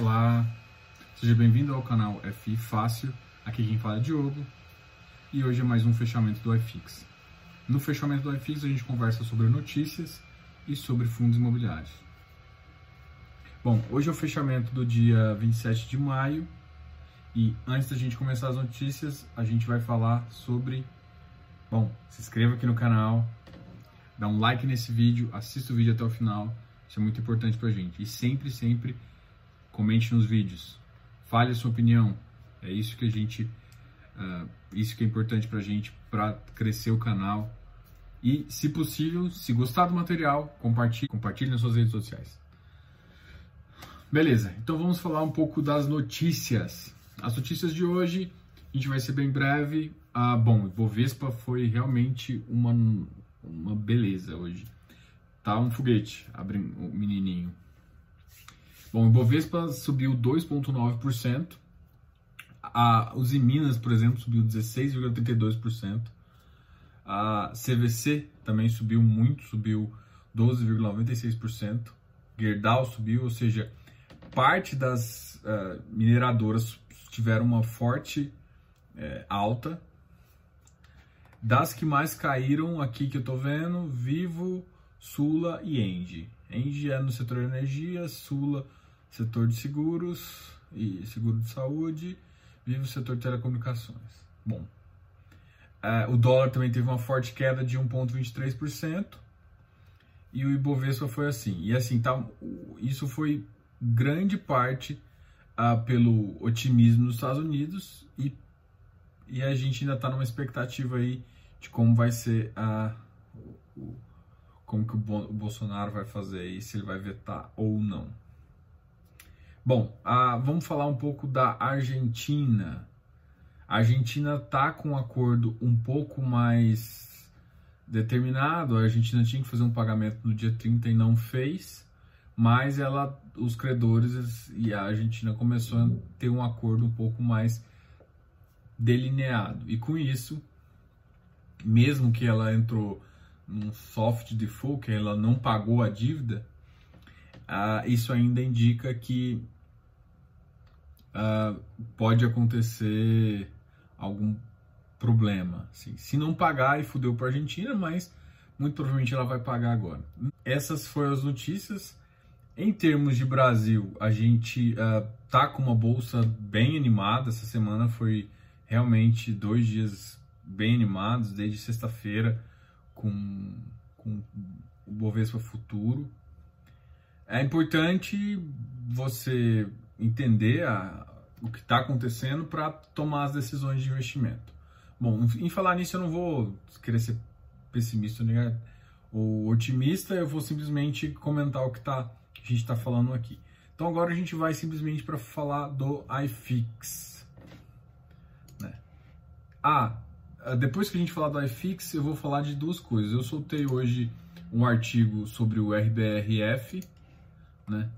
Olá, seja bem-vindo ao canal FI Fácil. Aqui quem fala é Diogo e hoje é mais um fechamento do iFix. No fechamento do iFix a gente conversa sobre notícias e sobre fundos imobiliários. Bom, hoje é o fechamento do dia 27 de maio e antes da gente começar as notícias, a gente vai falar sobre. Bom, se inscreva aqui no canal, dá um like nesse vídeo, assista o vídeo até o final, isso é muito importante pra gente. E sempre, sempre comente nos vídeos, fale a sua opinião. É isso que a gente, uh, isso que é importante para a gente para crescer o canal. E, se possível, se gostar do material, compartilhe, compartilhe nas suas redes sociais. Beleza, então vamos falar um pouco das notícias. As notícias de hoje, a gente vai ser bem breve. Ah, bom, Bovespa foi realmente uma, uma beleza hoje. Tá um foguete, abre o menininho. Bom, o Bovespa subiu 2,9%. A Uzi Minas, por exemplo, subiu 16,32%. A CVC também subiu muito, subiu 12,96%. Gerdau subiu, ou seja, parte das uh, mineradoras tiveram uma forte uh, alta. Das que mais caíram aqui que eu tô vendo, Vivo, Sula e Engie. Engie é no setor energia, Sula setor de seguros e seguro de saúde, vive o setor de telecomunicações. Bom, é, o dólar também teve uma forte queda de 1,23% e o Ibovespa foi assim. E assim, tá, isso foi grande parte uh, pelo otimismo nos Estados Unidos e, e a gente ainda está numa expectativa aí de como vai ser a. Uh, como que o Bolsonaro vai fazer aí, se ele vai vetar ou não. Bom, ah, vamos falar um pouco da Argentina. A Argentina está com um acordo um pouco mais determinado. A Argentina tinha que fazer um pagamento no dia 30 e não fez, mas ela, os credores e a Argentina começou a ter um acordo um pouco mais delineado. E com isso, mesmo que ela entrou num soft default, que ela não pagou a dívida, uh, isso ainda indica que uh, pode acontecer algum problema. Assim. Se não pagar, e fudeu para a Argentina, mas muito provavelmente ela vai pagar agora. Essas foram as notícias. Em termos de Brasil, a gente uh, tá com uma bolsa bem animada. Essa semana foi realmente dois dias bem animados, desde sexta-feira, com, com o Bovespa Futuro. É importante você entender a, o que está acontecendo para tomar as decisões de investimento. Bom, em falar nisso, eu não vou querer ser pessimista ou otimista, eu vou simplesmente comentar o que, tá, a gente está falando aqui. Então agora a gente vai simplesmente para falar do iFix. Né? Ah, depois que a gente falar do iFix, eu vou falar de duas coisas. Eu soltei hoje um artigo sobre o RBRF, né?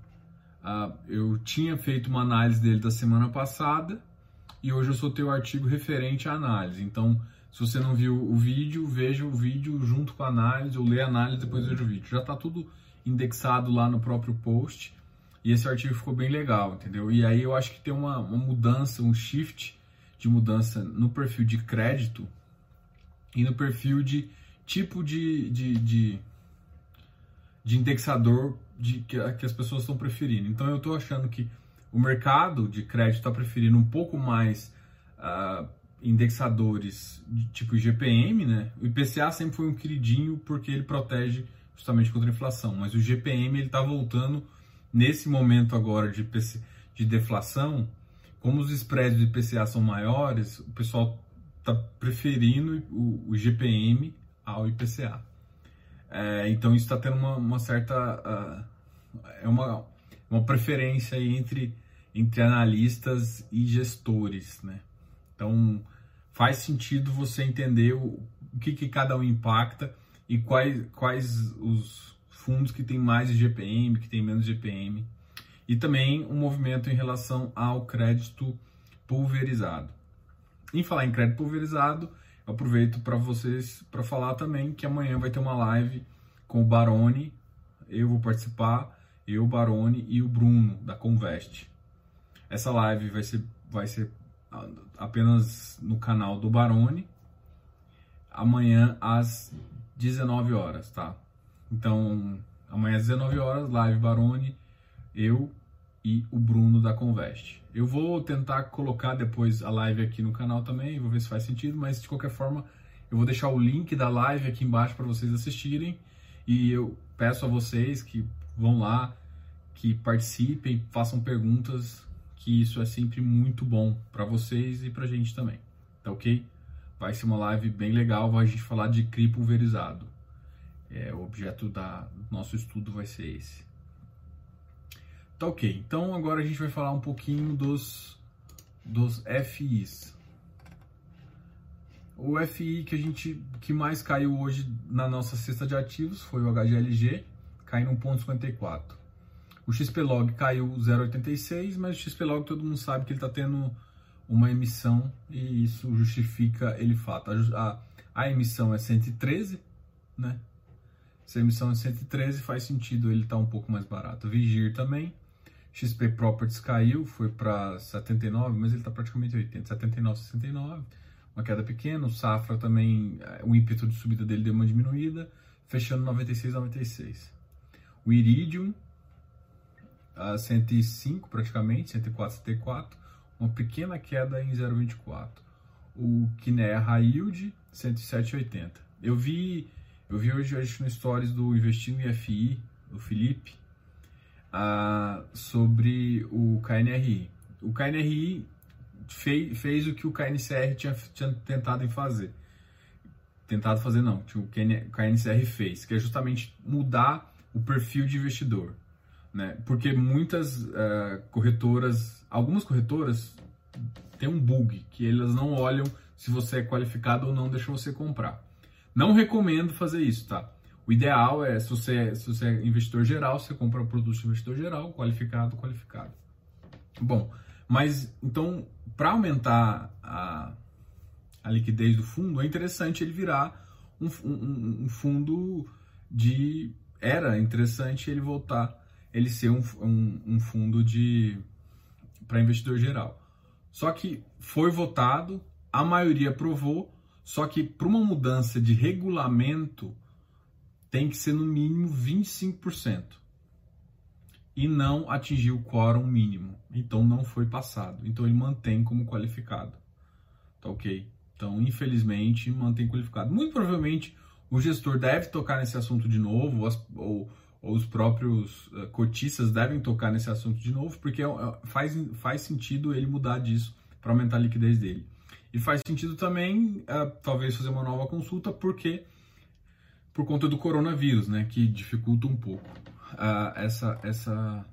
Uh, eu tinha feito uma análise dele da semana passada e hoje eu soltei o artigo referente à análise. Então, se você não viu o vídeo, veja o vídeo junto com a análise, ou lê a análise depois veja o vídeo. Já está tudo indexado lá no próprio post e esse artigo ficou bem legal, entendeu? E aí eu acho que tem uma, uma mudança, um shift de mudança no perfil de crédito e no perfil de tipo de, de, de, de indexador de, que, que as pessoas estão preferindo. Então eu estou achando que o mercado de crédito está preferindo um pouco mais uh, indexadores de tipo IGPM, né? O IPCA sempre foi um queridinho porque ele protege justamente contra a inflação, mas o GPM ele está voltando nesse momento agora de, IPC, de deflação, como os spreads do IPCA são maiores, o pessoal está preferindo o, o GPM ao IPCA. É, então isso está tendo uma, uma certa uh, é uma, uma preferência entre entre analistas e gestores, né? Então faz sentido você entender o, o que, que cada um impacta e quais quais os fundos que têm mais GPM, que têm menos GPM e também um movimento em relação ao crédito pulverizado. Em falar em crédito pulverizado, aproveito para vocês para falar também que amanhã vai ter uma live com o Baroni. Eu vou participar, eu, o Baroni e o Bruno da Convest. Essa live vai ser, vai ser apenas no canal do Barone, amanhã às 19 horas, tá? Então, amanhã às 19 horas, live Barone, eu e o Bruno da Convest. Eu vou tentar colocar depois a live aqui no canal também, vou ver se faz sentido, mas de qualquer forma, eu vou deixar o link da live aqui embaixo para vocês assistirem e eu peço a vocês que vão lá, que participem, façam perguntas, que isso é sempre muito bom para vocês e para a gente também, tá ok? Vai ser uma live bem legal, vai a gente falar de CRI pulverizado. É, o objeto da, do nosso estudo vai ser esse. Tá ok, então agora a gente vai falar um pouquinho dos, dos FIs. O FI que a gente que mais caiu hoje na nossa cesta de ativos foi o HGLG, caindo 1,54. O XPlog caiu 0,86, mas o XPlog todo mundo sabe que ele está tendo uma emissão e isso justifica ele fato. A, a, emissão é 113, né? Se a emissão é 113, faz sentido ele estar tá um pouco mais barato. Vigir também. XP Properties caiu, foi para 79, mas ele está praticamente 80, 79, 69 uma queda pequena. O Safra também, eh, o ímpeto de subida dele deu uma diminuída, fechando 96, 96. O Iridium, a 105 praticamente, 104, 74, uma pequena queda em 0,24. O Kinea High Yield, 107,80. Eu vi, eu vi hoje, hoje no stories do Investindo em FI, do Felipe, uh, sobre o KNRI. O KNRI fez, fez o que o KNCR tinha, tinha tentado em fazer. Tentado fazer não, o KNCR fez, que é justamente mudar o perfil de investidor. Né? Porque muitas uh, corretoras, algumas corretoras têm um bug, que elas não olham se você é qualificado ou não, deixam você comprar. Não recomendo fazer isso, tá? O ideal é, se você, é, se você é investidor geral, você compra produto de investidor geral, qualificado, qualificado. Bom, mas então, para aumentar a, a liquidez do fundo, é interessante ele virar um, um, um fundo de. Era interessante ele voltar, ele ser um, um, um fundo de para investidor geral. Só que foi votado, a maioria aprovou, só que para uma mudança de regulamento tem que ser no mínimo 25% e não atingiu o quórum mínimo, então não foi passado. Então ele mantém como qualificado. Tá ok? Então, infelizmente, mantém qualificado. Muito provavelmente o gestor deve tocar nesse assunto de novo, ou, ou, ou os próprios uh, cotistas devem tocar nesse assunto de novo, porque uh, faz, faz sentido ele mudar disso para aumentar a liquidez dele. E faz sentido também, uh, talvez, fazer uma nova consulta, porque por conta do coronavírus, né, que dificulta um pouco uh, essa, essa,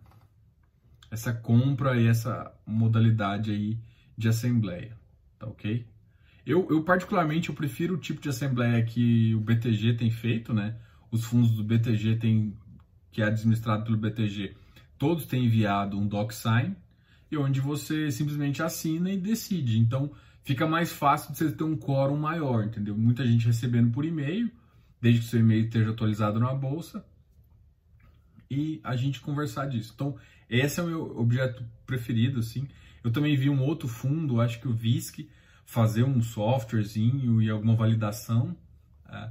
essa compra e essa modalidade aí de assembleia, tá ok? Eu, eu particularmente eu prefiro o tipo de assembleia que o BTG tem feito, né? Os fundos do BTG tem, que é administrado pelo BTG, todos têm enviado um DocSign e onde você simplesmente assina e decide. Então fica mais fácil de você ter um quórum maior, entendeu? Muita gente recebendo por e-mail, desde que o seu e-mail esteja atualizado na bolsa e a gente conversar disso. Então, esse é o meu objeto preferido, assim. Eu também vi um outro fundo, acho que o VISC, fazer um softwarezinho e alguma validação é,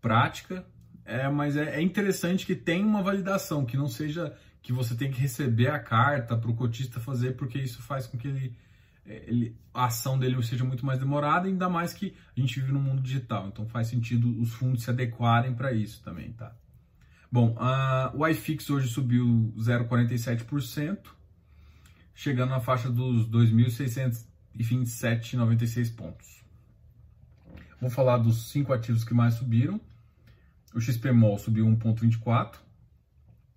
prática, é, mas é, é, interessante que tenha uma validação, que não seja que você tem que receber a carta para o cotista fazer, porque isso faz com que ele, é, ele, a ação dele seja muito mais demorada, ainda mais que a gente vive no mundo digital, então faz sentido os fundos se adequarem para isso também, tá? Bom, uh, o iFix hoje subiu 0,47%, chegando na faixa dos 2.627,96 pontos. Vou falar dos cinco ativos que mais subiram. O XPMOL subiu 1,24%,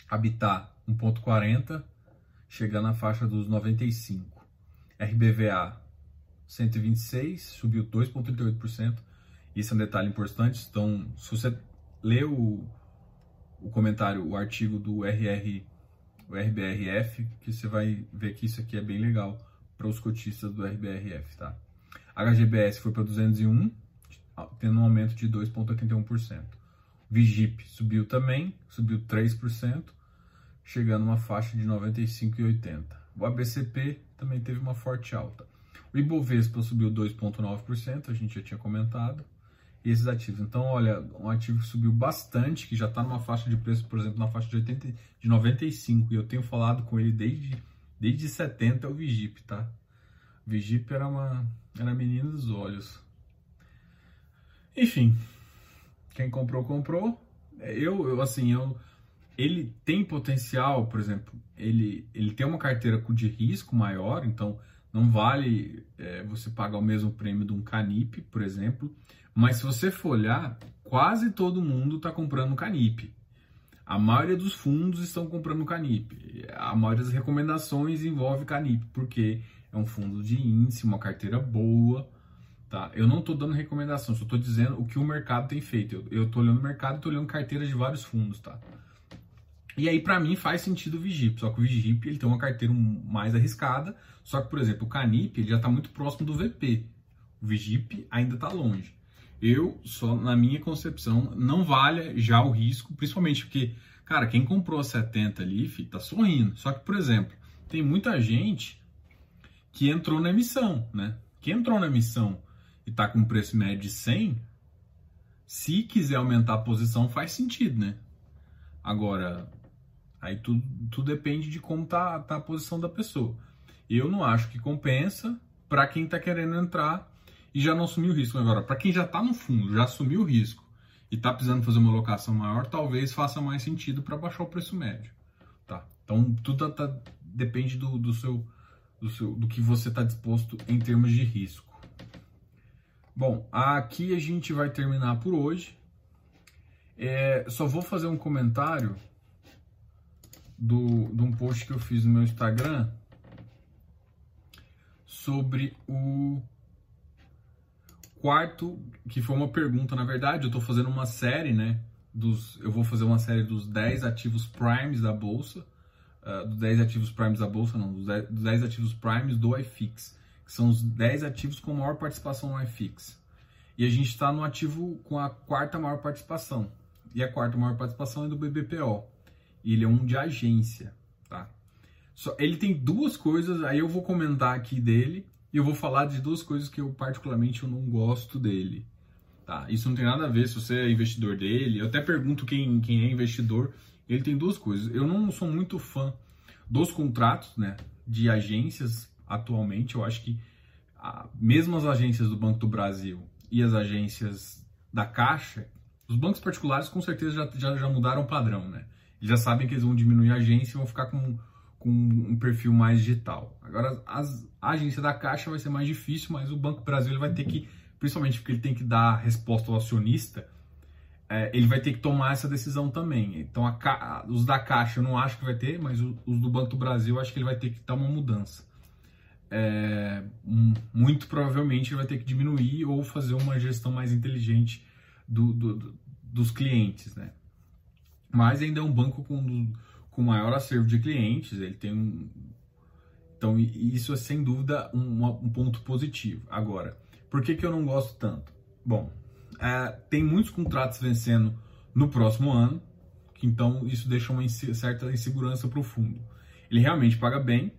Habitat 1,40%, chegando na faixa dos 95%. RBVA 126, subiu 2,38%. Isso é um detalhe importante. Então, se você lê o o comentário, o artigo do RR, o RBRF, que você vai ver que isso aqui é bem legal para os cotistas do RBRF, tá? HGBS foi para 201, tendo um aumento de 2,81%. Vigip subiu também, subiu 3%, chegando a uma faixa de 95,80%. O ABCP também teve uma forte alta. O Ibovespa subiu 2,9%, a gente já tinha comentado. E esses ativos. Então, olha, um ativo que subiu bastante, que já está numa faixa de preço, por exemplo, na faixa de, 80, de 95, e eu tenho falado com ele desde, desde 70, é o Vigip, tá? O Vigip era uma era menina dos olhos. Enfim, quem comprou, comprou. Eu, eu assim, eu, ele tem potencial, por exemplo, ele, ele tem uma carteira de risco maior, então não vale é, você pagar o mesmo prêmio de um Canip, por exemplo. Mas se você for olhar, quase todo mundo está comprando Canip. A maioria dos fundos estão comprando Canip. A maioria das recomendações envolve Canip, porque é um fundo de índice, uma carteira boa. Tá? Eu não estou dando recomendação, só estou dizendo o que o mercado tem feito. Eu estou olhando o mercado e estou olhando carteiras de vários fundos. Tá? E aí, para mim, faz sentido o Vigip, só que o Vigip ele tem uma carteira mais arriscada, só que, por exemplo, o Canip ele já está muito próximo do VP. O Vigip ainda está longe. Eu, só na minha concepção, não vale já o risco, principalmente porque, cara, quem comprou a 70 ali, fi, tá sorrindo. Só que, por exemplo, tem muita gente que entrou na emissão, né? Quem entrou na emissão e tá com preço médio de 100, se quiser aumentar a posição, faz sentido, né? Agora, Aí tudo, tudo depende de como tá, tá a posição da pessoa. Eu não acho que compensa para quem está querendo entrar e já não assumiu o risco. Agora, para quem já está no fundo, já assumiu o risco e está precisando fazer uma locação maior, talvez faça mais sentido para baixar o preço médio. Tá? Então, tudo tá, tá, depende do, do, seu, do, seu, do que você está disposto em termos de risco. Bom, aqui a gente vai terminar por hoje. É, só vou fazer um comentário do, de um post que eu fiz no meu Instagram sobre o quarto, que foi uma pergunta, na verdade, eu estou fazendo uma série, né? Dos, eu vou fazer uma série dos 10 ativos primes da bolsa, uh, dos 10 ativos primes da bolsa, não, dos 10, dos 10 ativos primes do iFix, que são os 10 ativos com maior participação no iFix. E a gente está no ativo com a quarta maior participação. E a quarta maior participação é do BBPO ele é um de agência, tá? Só, ele tem duas coisas, aí eu vou comentar aqui dele e eu vou falar de duas coisas que eu particularmente eu não gosto dele, tá? Isso não tem nada a ver se você é investidor dele, eu até pergunto quem, quem é investidor, ele tem duas coisas. Eu não sou muito fã dos contratos, né, de agências atualmente, eu acho que a, mesmo as agências do Banco do Brasil e as agências da Caixa, os bancos particulares com certeza já, já, já mudaram o padrão, né? Eles já sabem que eles vão diminuir a agência e vão ficar com, com um perfil mais digital. Agora, as, a agência da Caixa vai ser mais difícil, mas o Banco Brasil ele vai ter que, principalmente porque ele tem que dar resposta ao acionista, é, ele vai ter que tomar essa decisão também. Então, a, os da Caixa eu não acho que vai ter, mas os do Banco do Brasil eu acho que ele vai ter que dar uma mudança. É, muito provavelmente ele vai ter que diminuir ou fazer uma gestão mais inteligente do, do, do, dos clientes, né? mas ainda é um banco com, com maior acervo de clientes, ele tem um. Então, isso é sem dúvida um, um ponto positivo. Agora, por que, que eu não gosto tanto? Bom, é, tem muitos contratos vencendo no próximo ano, então isso deixa uma certa insegurança para o fundo. Ele realmente paga bem,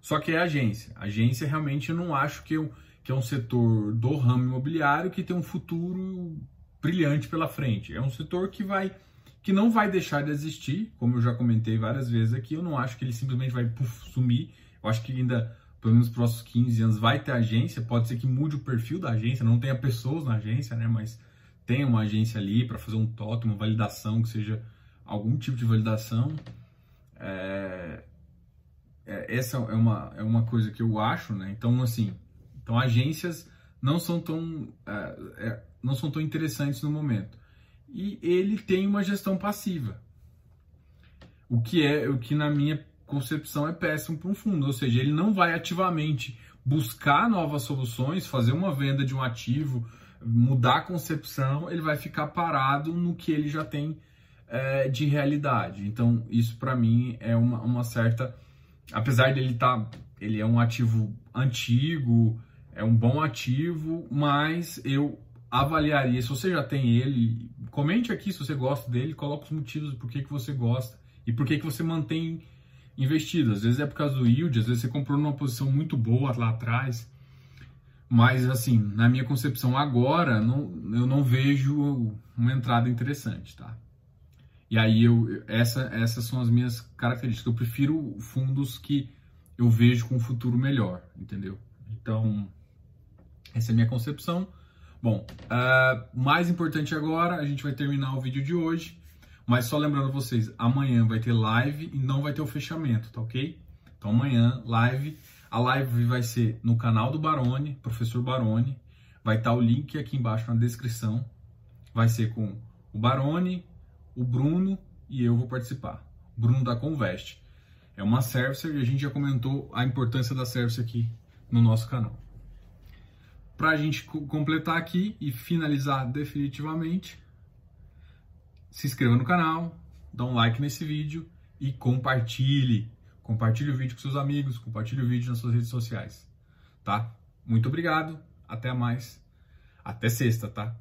só que é agência. Agência realmente eu não acho que, eu, que é um setor do ramo imobiliário que tem um futuro brilhante pela frente. É um setor que vai que não vai deixar de existir, como eu já comentei várias vezes aqui, eu não acho que ele simplesmente vai puff, sumir, eu acho que ainda, pelo menos nos próximos 15 anos, vai ter agência, pode ser que mude o perfil da agência, não tenha pessoas na agência, né, mas tenha uma agência ali para fazer um totem, uma validação, que seja algum tipo de validação, é, é, essa é uma, é uma coisa que eu acho, né, então assim, então agências não são tão, é, é não são tão interessantes no momento e ele tem uma gestão passiva. O que é o que na minha concepção é péssimo para um fundo, ou seja, ele não vai ativamente buscar novas soluções, fazer uma venda de um ativo, mudar a concepção, ele vai ficar parado no que ele já tem é, de realidade. Então, isso para mim é uma, uma certa. Apesar dele estar. Tá, ele é um ativo antigo, é um bom ativo, mas eu avaliaria, se você já tem ele, comente aqui se você gosta dele, coloque os motivos por que, que você gosta e por que, que você mantém investido. Às vezes é por causa do yield, às vezes você comprou numa posição muito boa lá atrás. Mas, assim, na minha concepção agora, não, eu não vejo uma entrada interessante, tá? E aí, eu, essa, essas são as minhas características. Eu prefiro fundos que eu vejo com um futuro melhor, entendeu? Então, essa é a minha concepção. Bom, uh, mais importante agora, a gente vai terminar o vídeo de hoje, mas só lembrando vocês, amanhã vai ter live e não vai ter o fechamento, tá ok? Então amanhã, live. A live vai ser no canal do Barone, professor Barone. Vai estar o link aqui embaixo na descrição. Vai ser com o Barone, o Bruno e eu vou participar. Bruno da Convest. É uma service e a gente já comentou a importância da service aqui no nosso canal. Para a gente completar aqui e finalizar definitivamente, se inscreva no canal, dá um like nesse vídeo e compartilhe. Compartilhe o vídeo com seus amigos, compartilhe o vídeo nas suas redes sociais, tá? Muito obrigado, até mais, até sexta, tá?